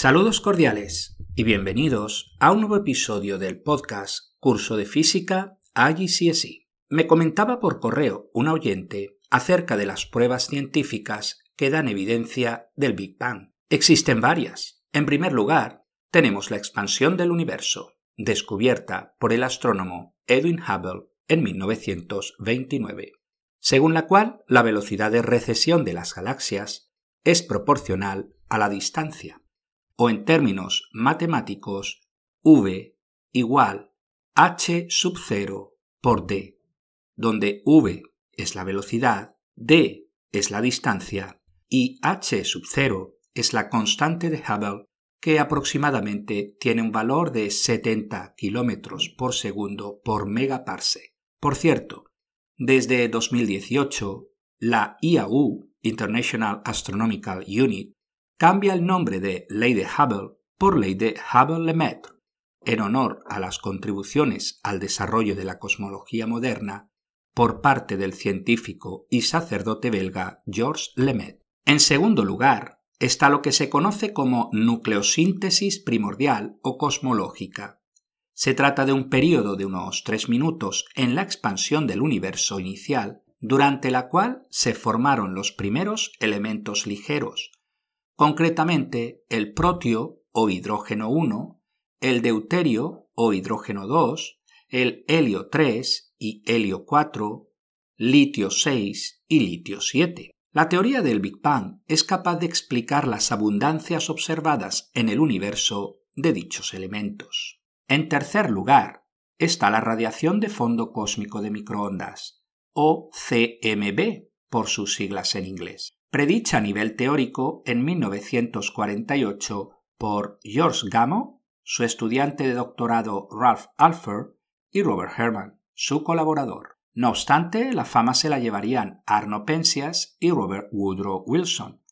Saludos cordiales y bienvenidos a un nuevo episodio del podcast Curso de Física IGCSE. Me comentaba por correo un oyente acerca de las pruebas científicas que dan evidencia del Big Bang. Existen varias. En primer lugar, tenemos la expansión del universo, descubierta por el astrónomo Edwin Hubble en 1929, según la cual la velocidad de recesión de las galaxias es proporcional a la distancia o en términos matemáticos, v igual h sub 0 por d, donde v es la velocidad, d es la distancia y h sub 0 es la constante de Hubble que aproximadamente tiene un valor de 70 km por segundo por megaparsec. Por cierto, desde 2018, la IAU, International Astronomical Unit, cambia el nombre de Ley de Hubble por Ley de Hubble-Lemaitre, en honor a las contribuciones al desarrollo de la cosmología moderna por parte del científico y sacerdote belga Georges Lemaitre. En segundo lugar, está lo que se conoce como nucleosíntesis primordial o cosmológica. Se trata de un periodo de unos tres minutos en la expansión del universo inicial, durante la cual se formaron los primeros elementos ligeros, concretamente el protio o hidrógeno 1, el deuterio o hidrógeno 2, el helio 3 y helio 4, litio 6 y litio 7. La teoría del Big Bang es capaz de explicar las abundancias observadas en el universo de dichos elementos. En tercer lugar, está la radiación de fondo cósmico de microondas, o CMB por sus siglas en inglés predicha a nivel teórico en 1948 por George Gamow, su estudiante de doctorado Ralph Alpher y Robert Herman, su colaborador. No obstante, la fama se la llevarían Arno Penzias y Robert Woodrow Wilson,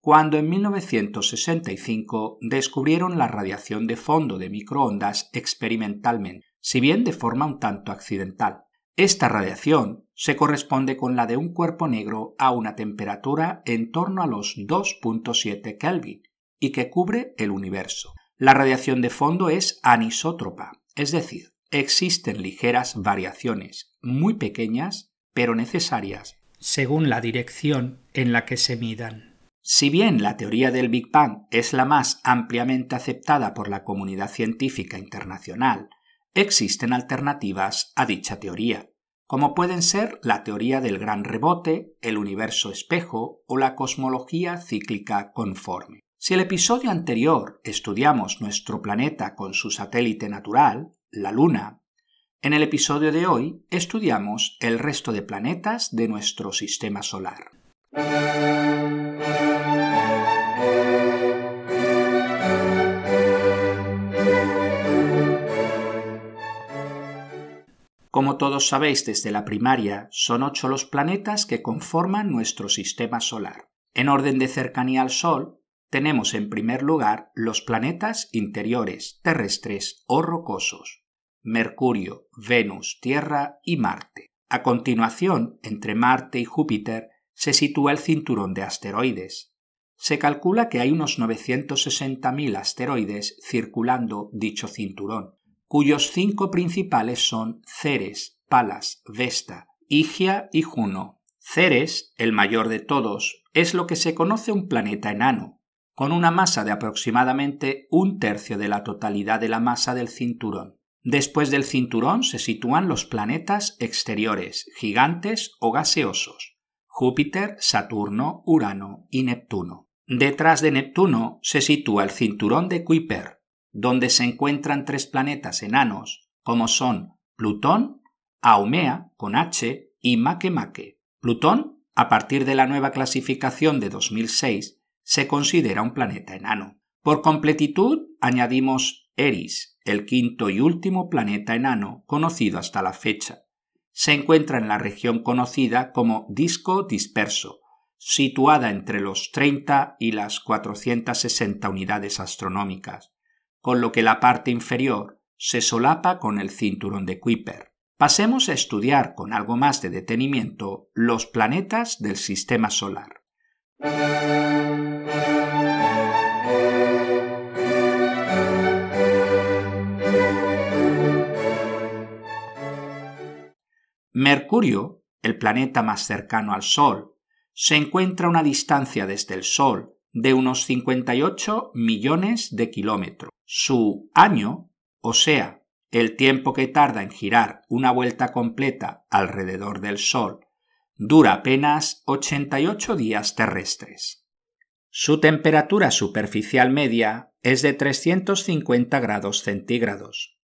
cuando en 1965 descubrieron la radiación de fondo de microondas experimentalmente, si bien de forma un tanto accidental. Esta radiación se corresponde con la de un cuerpo negro a una temperatura en torno a los 2.7 Kelvin y que cubre el universo. La radiación de fondo es anisótropa, es decir, existen ligeras variaciones, muy pequeñas, pero necesarias, según la dirección en la que se midan. Si bien la teoría del Big Bang es la más ampliamente aceptada por la comunidad científica internacional, Existen alternativas a dicha teoría, como pueden ser la teoría del gran rebote, el universo espejo o la cosmología cíclica conforme. Si el episodio anterior estudiamos nuestro planeta con su satélite natural, la Luna, en el episodio de hoy estudiamos el resto de planetas de nuestro sistema solar. Como todos sabéis desde la primaria, son ocho los planetas que conforman nuestro sistema solar. En orden de cercanía al Sol, tenemos en primer lugar los planetas interiores, terrestres o rocosos, Mercurio, Venus, Tierra y Marte. A continuación, entre Marte y Júpiter, se sitúa el cinturón de asteroides. Se calcula que hay unos 960.000 asteroides circulando dicho cinturón, cuyos cinco principales son Ceres, Palas, Vesta, Higia y Juno. Ceres, el mayor de todos, es lo que se conoce un planeta enano, con una masa de aproximadamente un tercio de la totalidad de la masa del cinturón. Después del cinturón se sitúan los planetas exteriores, gigantes o gaseosos, Júpiter, Saturno, Urano y Neptuno. Detrás de Neptuno se sitúa el cinturón de Kuiper, donde se encuentran tres planetas enanos, como son Plutón, Aumea, con H, y Makemake. Plutón, a partir de la nueva clasificación de 2006, se considera un planeta enano. Por completitud, añadimos Eris, el quinto y último planeta enano conocido hasta la fecha. Se encuentra en la región conocida como disco disperso, situada entre los 30 y las 460 unidades astronómicas con lo que la parte inferior se solapa con el cinturón de Kuiper. Pasemos a estudiar con algo más de detenimiento los planetas del Sistema Solar. Mercurio, el planeta más cercano al Sol, se encuentra a una distancia desde el Sol de unos 58 millones de kilómetros su año, o sea, el tiempo que tarda en girar una vuelta completa alrededor del Sol, dura apenas 88 días terrestres. Su temperatura superficial media es de 350 grados centígrados.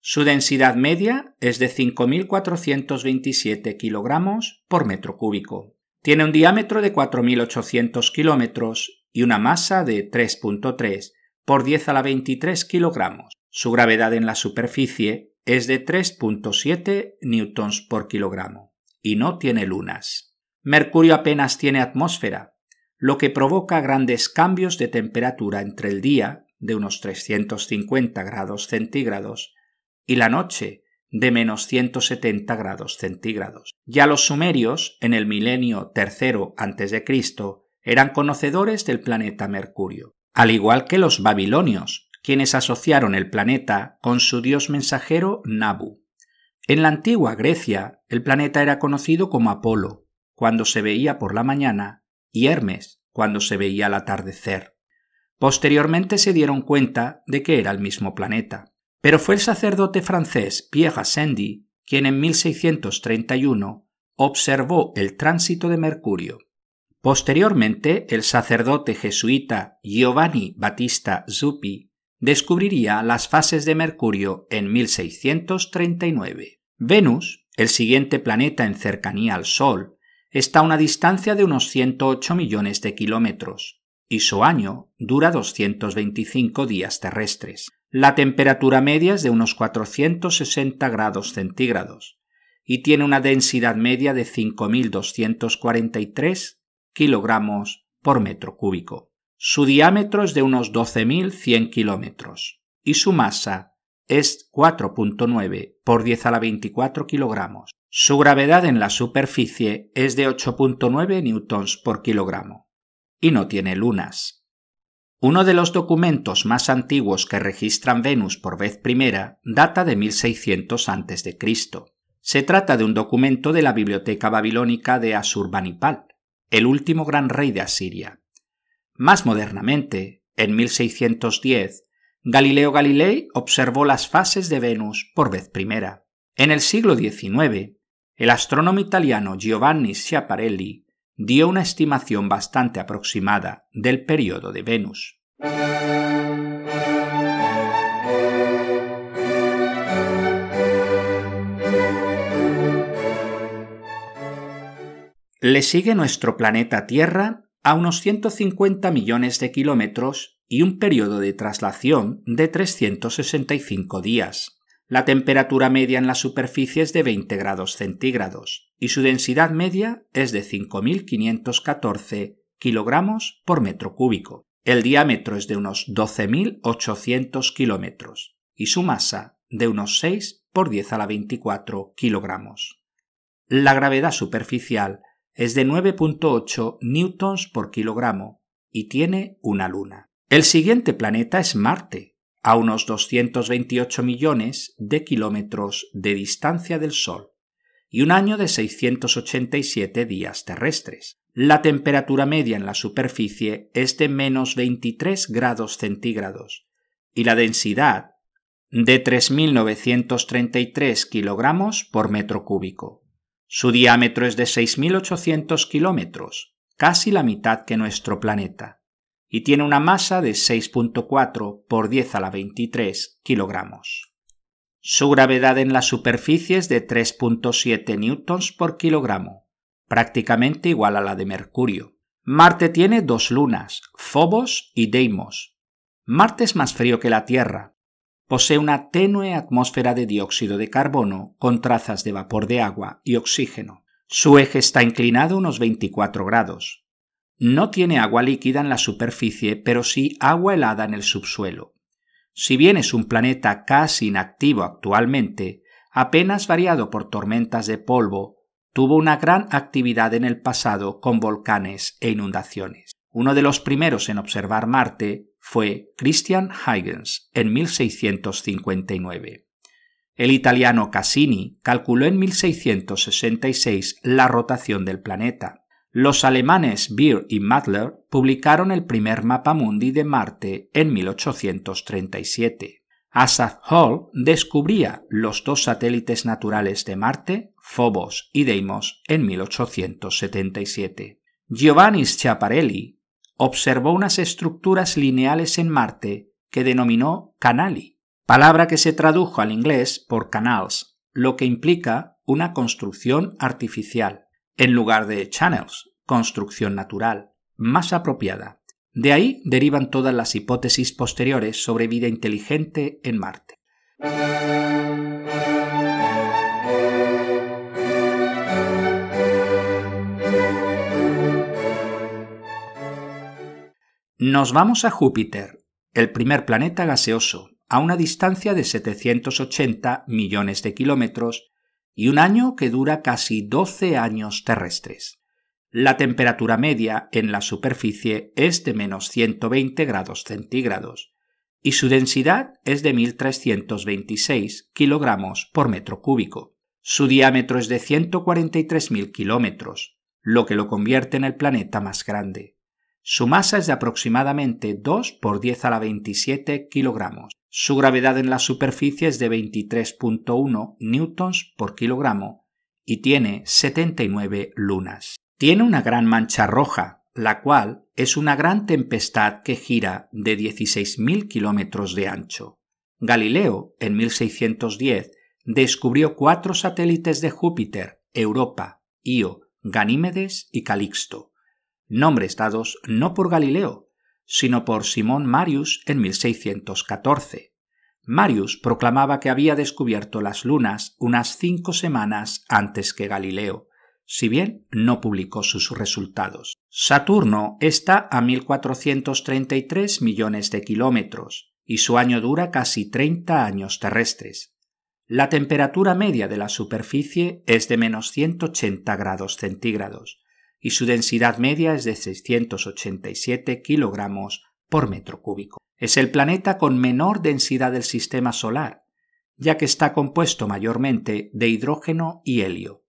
Su densidad media es de 5.427 kilogramos por metro cúbico. Tiene un diámetro de 4.800 kilómetros y una masa de 3.3 por 10 a la 23 kilogramos. Su gravedad en la superficie es de 3.7 newtons por kilogramo y no tiene lunas. Mercurio apenas tiene atmósfera, lo que provoca grandes cambios de temperatura entre el día, de unos 350 grados centígrados, y la noche, de menos 170 grados centígrados. Ya los sumerios, en el milenio de Cristo, eran conocedores del planeta Mercurio, al igual que los babilonios, quienes asociaron el planeta con su dios mensajero Nabu. En la antigua Grecia, el planeta era conocido como Apolo, cuando se veía por la mañana, y Hermes, cuando se veía al atardecer. Posteriormente se dieron cuenta de que era el mismo planeta. Pero fue el sacerdote francés Pierre Gassendi quien en 1631 observó el tránsito de Mercurio. Posteriormente, el sacerdote jesuita Giovanni Battista Zuppi descubriría las fases de Mercurio en 1639. Venus, el siguiente planeta en cercanía al Sol, está a una distancia de unos 108 millones de kilómetros, y su año dura 225 días terrestres. La temperatura media es de unos 460 grados centígrados y tiene una densidad media de 5.243 kilogramos por metro cúbico. Su diámetro es de unos 12.100 kilómetros y su masa es 4.9 por 10 a la 24 kilogramos. Su gravedad en la superficie es de 8.9 newtons por kilogramo y no tiene lunas. Uno de los documentos más antiguos que registran Venus por vez primera data de 1600 a.C. Se trata de un documento de la biblioteca babilónica de Asurbanipal, el último gran rey de Asiria. Más modernamente, en 1610, Galileo Galilei observó las fases de Venus por vez primera. En el siglo XIX, el astrónomo italiano Giovanni Schiaparelli dio una estimación bastante aproximada del periodo de Venus. Le sigue nuestro planeta Tierra a unos 150 millones de kilómetros y un periodo de traslación de 365 días. La temperatura media en la superficie es de 20 grados centígrados y su densidad media es de 5.514 kilogramos por metro cúbico. El diámetro es de unos 12.800 kilómetros y su masa de unos 6 por 10 a la 24 kilogramos. La gravedad superficial es de 9.8 newtons por kilogramo y tiene una luna. El siguiente planeta es Marte, a unos 228 millones de kilómetros de distancia del Sol y un año de 687 días terrestres. La temperatura media en la superficie es de menos 23 grados centígrados y la densidad de 3.933 kilogramos por metro cúbico. Su diámetro es de 6.800 kilómetros, casi la mitad que nuestro planeta y tiene una masa de 6.4 por 10 a la 23 kilogramos. Su gravedad en la superficie es de 3.7 newtons por kilogramo, prácticamente igual a la de Mercurio. Marte tiene dos lunas, Phobos y Deimos. Marte es más frío que la Tierra. Posee una tenue atmósfera de dióxido de carbono con trazas de vapor de agua y oxígeno. Su eje está inclinado unos 24 grados. No tiene agua líquida en la superficie, pero sí agua helada en el subsuelo. Si bien es un planeta casi inactivo actualmente, apenas variado por tormentas de polvo, tuvo una gran actividad en el pasado con volcanes e inundaciones. Uno de los primeros en observar Marte fue Christian Huygens en 1659. El italiano Cassini calculó en 1666 la rotación del planeta. Los alemanes Beer y Madler publicaron el primer mapa mundi de Marte en 1837. Asaph Hall descubría los dos satélites naturales de Marte, Phobos y Deimos, en 1877. Giovanni Schiaparelli observó unas estructuras lineales en Marte que denominó canali, palabra que se tradujo al inglés por canals, lo que implica una construcción artificial, en lugar de channels, construcción natural, más apropiada. De ahí derivan todas las hipótesis posteriores sobre vida inteligente en Marte. Nos vamos a Júpiter, el primer planeta gaseoso, a una distancia de 780 millones de kilómetros y un año que dura casi 12 años terrestres. La temperatura media en la superficie es de menos 120 grados centígrados y su densidad es de 1.326 kilogramos por metro cúbico. Su diámetro es de 143.000 kilómetros, lo que lo convierte en el planeta más grande. Su masa es de aproximadamente 2 por 10 a la 27 kilogramos. Su gravedad en la superficie es de 23.1 newtons por kilogramo y tiene 79 lunas. Tiene una gran mancha roja, la cual es una gran tempestad que gira de 16.000 kilómetros de ancho. Galileo, en 1610, descubrió cuatro satélites de Júpiter, Europa, Io, Ganímedes y Calixto, nombres dados no por Galileo, sino por Simón Marius en 1614. Marius proclamaba que había descubierto las lunas unas cinco semanas antes que Galileo, si bien no publicó sus resultados. Saturno está a 1.433 millones de kilómetros y su año dura casi 30 años terrestres. La temperatura media de la superficie es de menos 180 grados centígrados y su densidad media es de 687 kilogramos por metro cúbico. Es el planeta con menor densidad del sistema solar, ya que está compuesto mayormente de hidrógeno y helio.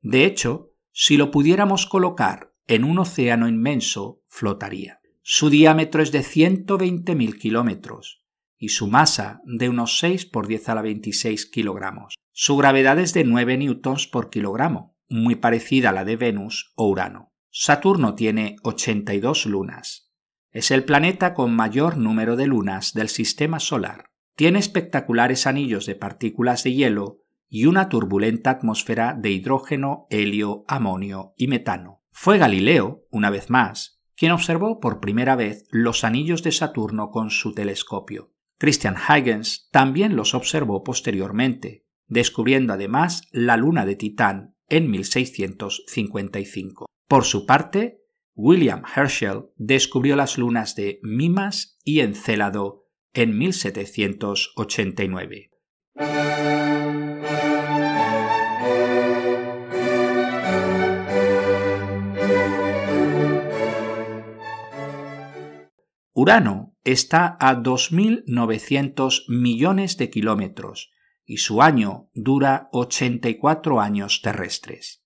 De hecho, si lo pudiéramos colocar en un océano inmenso, flotaría. Su diámetro es de 120.000 kilómetros y su masa de unos 6 por 10 a la 26 kilogramos. Su gravedad es de 9 newtons por kilogramo, muy parecida a la de Venus o Urano. Saturno tiene 82 lunas. Es el planeta con mayor número de lunas del sistema solar. Tiene espectaculares anillos de partículas de hielo y una turbulenta atmósfera de hidrógeno, helio, amonio y metano. Fue Galileo, una vez más, quien observó por primera vez los anillos de Saturno con su telescopio. Christian Huygens también los observó posteriormente, descubriendo además la luna de Titán en 1655. Por su parte, William Herschel descubrió las lunas de Mimas y Encélado en 1789. Urano está a 2.900 millones de kilómetros y su año dura 84 años terrestres.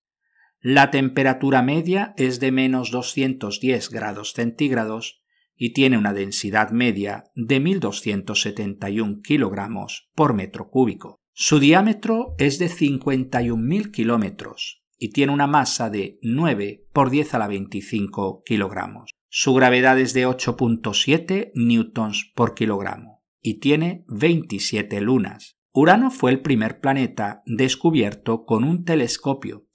La temperatura media es de menos 210 grados centígrados y tiene una densidad media de 1.271 kilogramos por metro cúbico. Su diámetro es de 51.000 kilómetros y tiene una masa de 9 por 10 a la 25 kilogramos. Su gravedad es de 8.7 newtons por kilogramo y tiene 27 lunas. Urano fue el primer planeta descubierto con un telescopio,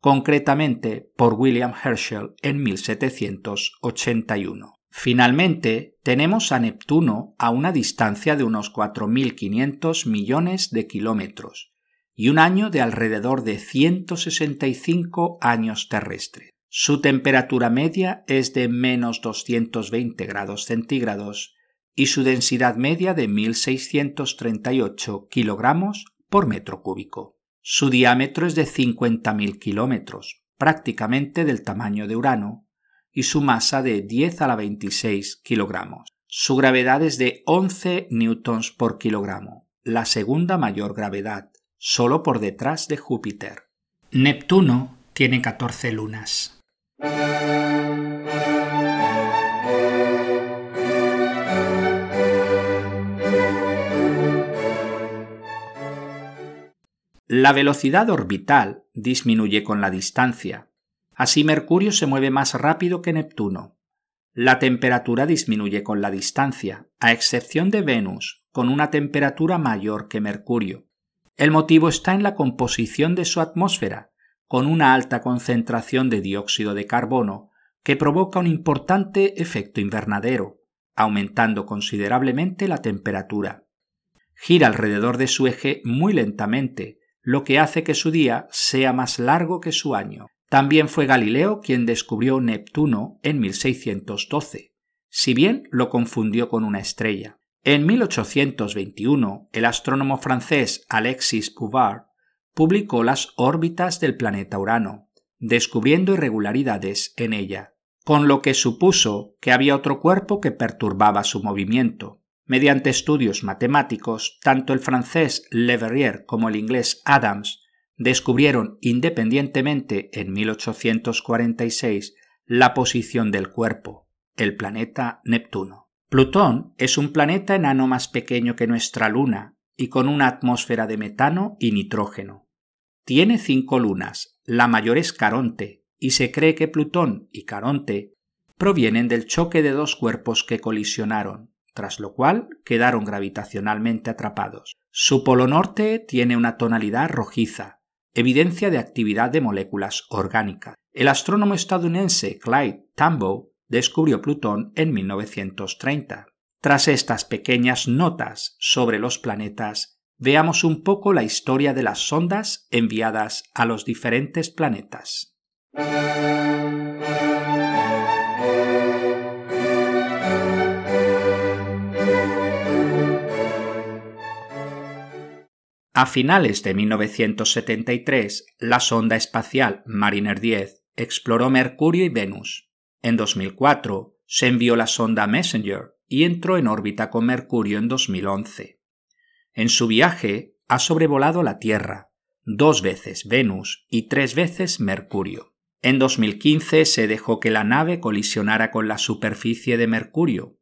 concretamente por William Herschel en 1781. Finalmente, tenemos a Neptuno a una distancia de unos 4.500 millones de kilómetros y un año de alrededor de 165 años terrestres. Su temperatura media es de menos 220 grados centígrados y su densidad media de 1.638 kilogramos por metro cúbico. Su diámetro es de 50.000 kilómetros, prácticamente del tamaño de Urano, y su masa de 10 a la 26 kilogramos. Su gravedad es de 11 newtons por kilogramo, la segunda mayor gravedad, solo por detrás de Júpiter. Neptuno tiene 14 lunas. La velocidad orbital disminuye con la distancia. Así Mercurio se mueve más rápido que Neptuno. La temperatura disminuye con la distancia, a excepción de Venus, con una temperatura mayor que Mercurio. El motivo está en la composición de su atmósfera, con una alta concentración de dióxido de carbono que provoca un importante efecto invernadero, aumentando considerablemente la temperatura. Gira alrededor de su eje muy lentamente, lo que hace que su día sea más largo que su año. También fue Galileo quien descubrió Neptuno en 1612, si bien lo confundió con una estrella. En 1821, el astrónomo francés Alexis Bouvard publicó las órbitas del planeta Urano, descubriendo irregularidades en ella, con lo que supuso que había otro cuerpo que perturbaba su movimiento. Mediante estudios matemáticos, tanto el francés Le Verrier como el inglés Adams descubrieron independientemente en 1846 la posición del cuerpo, el planeta Neptuno. Plutón es un planeta enano más pequeño que nuestra Luna y con una atmósfera de metano y nitrógeno. Tiene cinco lunas, la mayor es Caronte, y se cree que Plutón y Caronte provienen del choque de dos cuerpos que colisionaron, tras lo cual quedaron gravitacionalmente atrapados. Su polo norte tiene una tonalidad rojiza, evidencia de actividad de moléculas orgánicas. El astrónomo estadounidense Clyde Tombaugh descubrió Plutón en 1930. Tras estas pequeñas notas sobre los planetas, veamos un poco la historia de las sondas enviadas a los diferentes planetas. A finales de 1973, la sonda espacial Mariner 10 exploró Mercurio y Venus. En 2004 se envió la sonda Messenger y entró en órbita con Mercurio en 2011. En su viaje ha sobrevolado la Tierra, dos veces Venus y tres veces Mercurio. En 2015 se dejó que la nave colisionara con la superficie de Mercurio,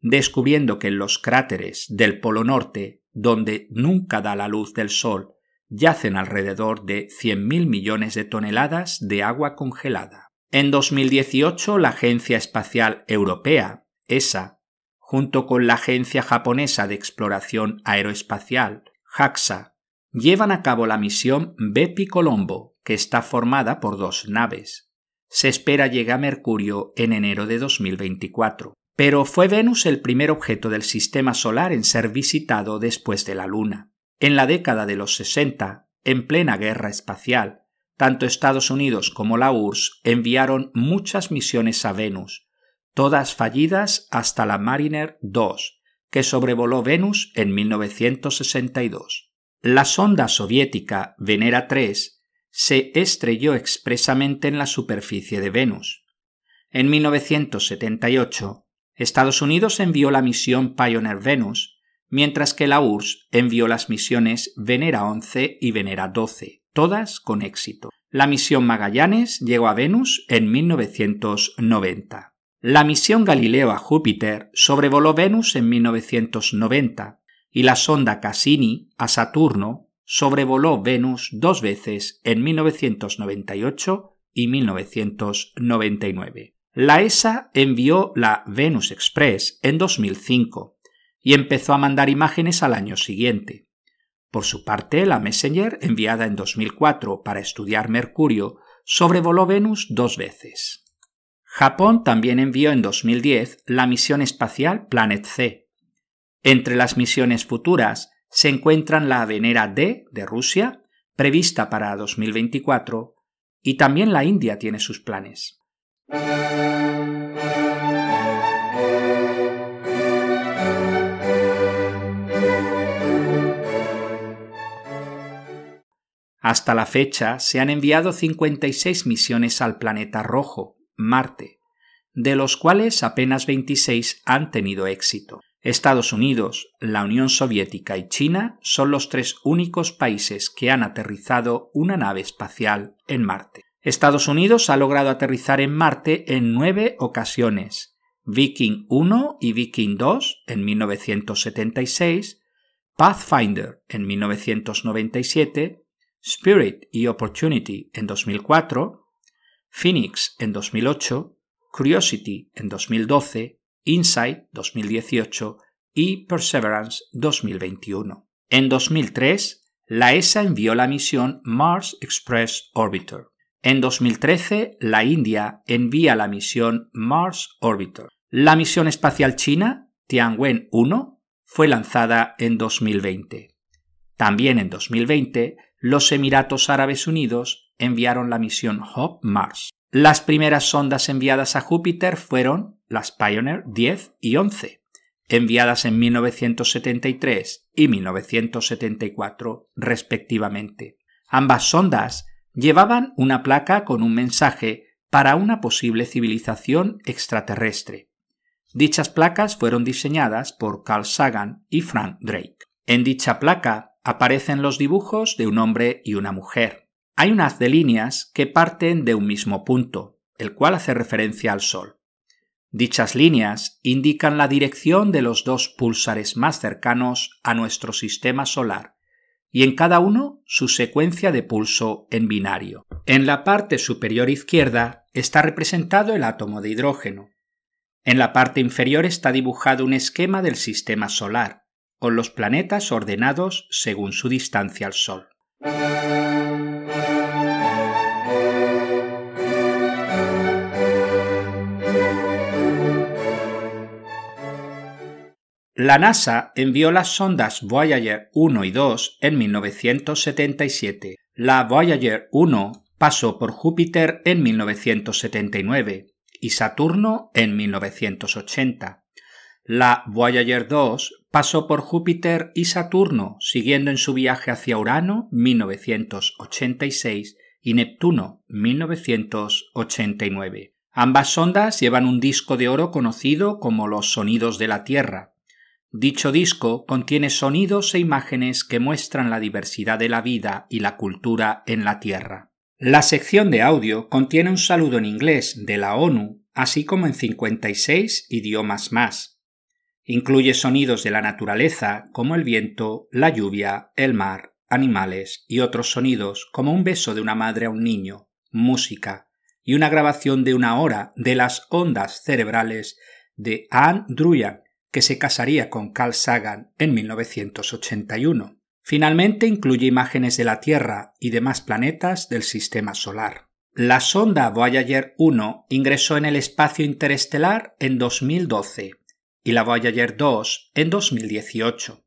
descubriendo que en los cráteres del Polo Norte donde nunca da la luz del sol, yacen alrededor de 100.000 millones de toneladas de agua congelada. En 2018, la Agencia Espacial Europea, ESA, junto con la Agencia Japonesa de Exploración Aeroespacial, JAXA, llevan a cabo la misión Bepi Colombo, que está formada por dos naves. Se espera llegue a Mercurio en enero de 2024. Pero fue Venus el primer objeto del sistema solar en ser visitado después de la Luna. En la década de los 60, en plena guerra espacial, tanto Estados Unidos como la URSS enviaron muchas misiones a Venus, todas fallidas hasta la Mariner 2, que sobrevoló Venus en 1962. La sonda soviética Venera 3 se estrelló expresamente en la superficie de Venus. En 1978, Estados Unidos envió la misión Pioneer Venus, mientras que la URSS envió las misiones Venera 11 y Venera 12, todas con éxito. La misión Magallanes llegó a Venus en 1990. La misión Galileo a Júpiter sobrevoló Venus en 1990 y la sonda Cassini a Saturno sobrevoló Venus dos veces en 1998 y 1999. La ESA envió la Venus Express en 2005 y empezó a mandar imágenes al año siguiente. Por su parte, la Messenger, enviada en 2004 para estudiar Mercurio, sobrevoló Venus dos veces. Japón también envió en 2010 la misión espacial Planet C. Entre las misiones futuras se encuentran la Venera D de Rusia, prevista para 2024, y también la India tiene sus planes. Hasta la fecha se han enviado 56 misiones al planeta rojo, Marte, de los cuales apenas 26 han tenido éxito. Estados Unidos, la Unión Soviética y China son los tres únicos países que han aterrizado una nave espacial en Marte. Estados Unidos ha logrado aterrizar en Marte en nueve ocasiones, Viking 1 y Viking 2 en 1976, Pathfinder en 1997, Spirit y Opportunity en 2004, Phoenix en 2008, Curiosity en 2012, Insight 2018 y Perseverance 2021. En 2003, la ESA envió la misión Mars Express Orbiter. En 2013, la India envía la misión Mars Orbiter. La misión espacial china, Tianwen 1, fue lanzada en 2020. También en 2020, los Emiratos Árabes Unidos enviaron la misión Hope Mars. Las primeras sondas enviadas a Júpiter fueron las Pioneer 10 y 11, enviadas en 1973 y 1974 respectivamente. Ambas sondas llevaban una placa con un mensaje para una posible civilización extraterrestre. Dichas placas fueron diseñadas por Carl Sagan y Frank Drake. En dicha placa aparecen los dibujos de un hombre y una mujer. Hay un haz de líneas que parten de un mismo punto, el cual hace referencia al Sol. Dichas líneas indican la dirección de los dos púlsares más cercanos a nuestro sistema solar, y en cada uno su secuencia de pulso en binario. En la parte superior izquierda está representado el átomo de hidrógeno. En la parte inferior está dibujado un esquema del sistema solar, con los planetas ordenados según su distancia al Sol. La NASA envió las sondas Voyager 1 y 2 en 1977. La Voyager 1 pasó por Júpiter en 1979 y Saturno en 1980. La Voyager 2 pasó por Júpiter y Saturno, siguiendo en su viaje hacia Urano 1986 y Neptuno 1989. Ambas sondas llevan un disco de oro conocido como los sonidos de la Tierra, Dicho disco contiene sonidos e imágenes que muestran la diversidad de la vida y la cultura en la Tierra. La sección de audio contiene un saludo en inglés de la ONU, así como en 56 idiomas más. Incluye sonidos de la naturaleza como el viento, la lluvia, el mar, animales y otros sonidos como un beso de una madre a un niño, música y una grabación de una hora de las ondas cerebrales de Anne Druyan, que se casaría con Carl Sagan en 1981. Finalmente incluye imágenes de la Tierra y demás planetas del sistema solar. La sonda Voyager 1 ingresó en el espacio interestelar en 2012 y la Voyager 2 en 2018.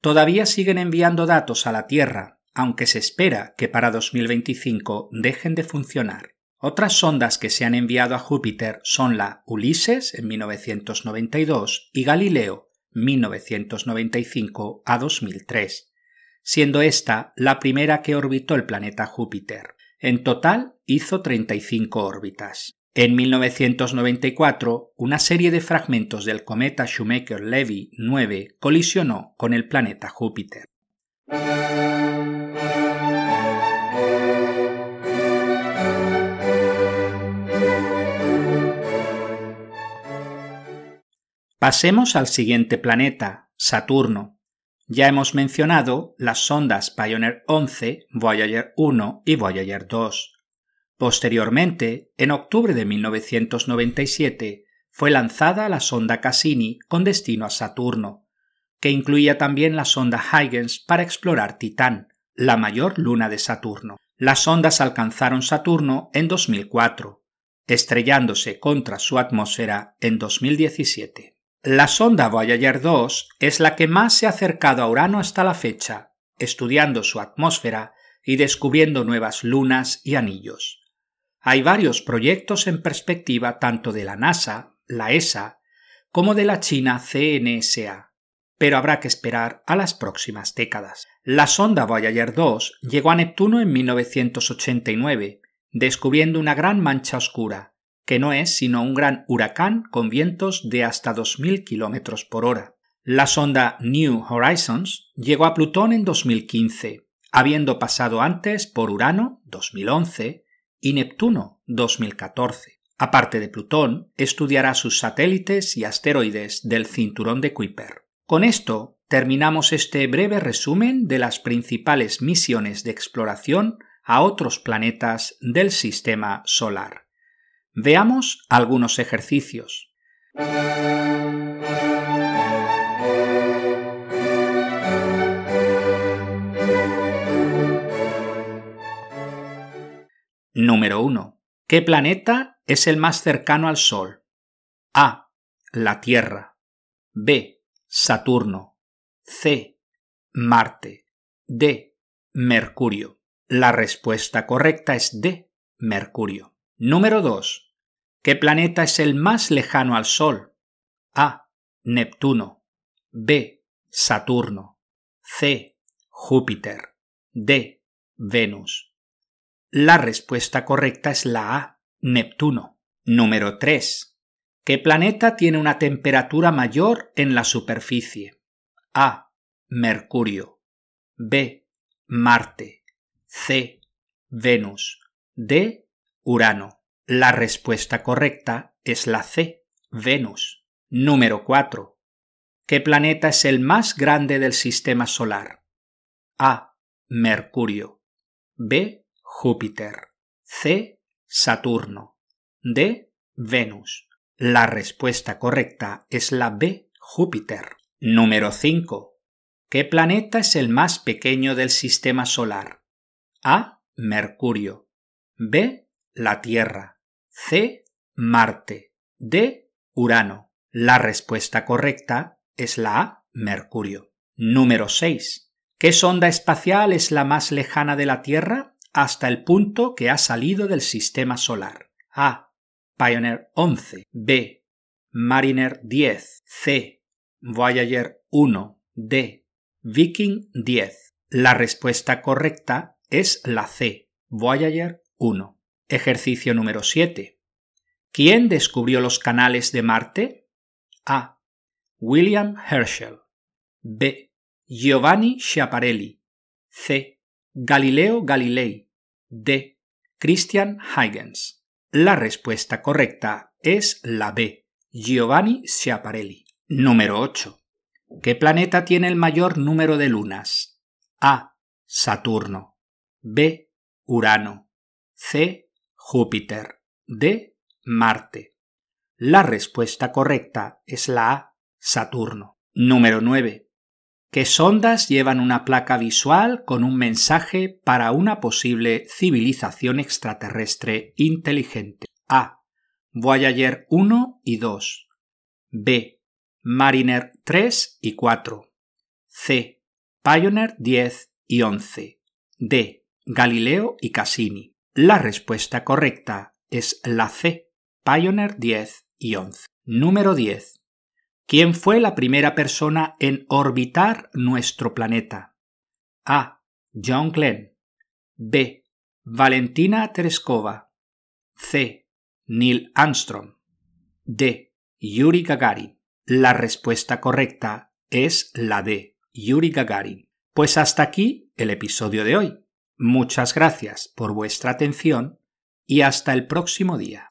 Todavía siguen enviando datos a la Tierra, aunque se espera que para 2025 dejen de funcionar. Otras sondas que se han enviado a Júpiter son la Ulises en 1992 y Galileo 1995 a 2003, siendo esta la primera que orbitó el planeta Júpiter. En total hizo 35 órbitas. En 1994, una serie de fragmentos del cometa Shoemaker-Levy 9 colisionó con el planeta Júpiter. Pasemos al siguiente planeta, Saturno. Ya hemos mencionado las sondas Pioneer 11, Voyager 1 y Voyager 2. Posteriormente, en octubre de 1997, fue lanzada la sonda Cassini con destino a Saturno, que incluía también la sonda Huygens para explorar Titán, la mayor luna de Saturno. Las sondas alcanzaron Saturno en 2004, estrellándose contra su atmósfera en 2017. La sonda Voyager 2 es la que más se ha acercado a Urano hasta la fecha, estudiando su atmósfera y descubriendo nuevas lunas y anillos. Hay varios proyectos en perspectiva tanto de la NASA, la ESA, como de la China CNSA, pero habrá que esperar a las próximas décadas. La sonda Voyager 2 llegó a Neptuno en 1989, descubriendo una gran mancha oscura, que no es sino un gran huracán con vientos de hasta 2.000 km por hora. La sonda New Horizons llegó a Plutón en 2015, habiendo pasado antes por Urano 2011 y Neptuno 2014. Aparte de Plutón, estudiará sus satélites y asteroides del cinturón de Kuiper. Con esto terminamos este breve resumen de las principales misiones de exploración a otros planetas del sistema solar. Veamos algunos ejercicios. Número 1. ¿Qué planeta es el más cercano al Sol? A. La Tierra. B. Saturno. C. Marte. D. Mercurio. La respuesta correcta es D. Mercurio. Número 2. ¿Qué planeta es el más lejano al Sol? A. Neptuno. B. Saturno. C. Júpiter. D. Venus. La respuesta correcta es la A, Neptuno. Número 3. ¿Qué planeta tiene una temperatura mayor en la superficie? A. Mercurio. B. Marte. C. Venus. D. Urano. La respuesta correcta es la C. Venus. Número 4. ¿Qué planeta es el más grande del sistema solar? A. Mercurio. B. Júpiter. C. Saturno. D. Venus. La respuesta correcta es la B. Júpiter. Número 5. ¿Qué planeta es el más pequeño del sistema solar? A. Mercurio. B. La Tierra. C. Marte. D. Urano. La respuesta correcta es la A. Mercurio. Número 6. ¿Qué sonda espacial es la más lejana de la Tierra? hasta el punto que ha salido del sistema solar. A. Pioneer 11. B. Mariner 10. C. Voyager 1. D. Viking 10. La respuesta correcta es la C. Voyager 1. Ejercicio número 7. ¿Quién descubrió los canales de Marte? A. William Herschel. B. Giovanni Schiaparelli. C. Galileo Galilei. D. Christian Huygens. La respuesta correcta es la B. Giovanni Schiaparelli. Número 8. ¿Qué planeta tiene el mayor número de lunas? A. Saturno. B. Urano. C. Júpiter. D. Marte. La respuesta correcta es la A. Saturno. Número 9 que sondas llevan una placa visual con un mensaje para una posible civilización extraterrestre inteligente. A. Voyager 1 y 2. B. Mariner 3 y 4. C. Pioneer 10 y 11. D. Galileo y Cassini. La respuesta correcta es la C. Pioneer 10 y 11. Número 10. ¿Quién fue la primera persona en orbitar nuestro planeta? A. John Glenn. B. Valentina Tereskova. C. Neil Armstrong. D. Yuri Gagarin. La respuesta correcta es la D. Yuri Gagarin. Pues hasta aquí el episodio de hoy. Muchas gracias por vuestra atención y hasta el próximo día.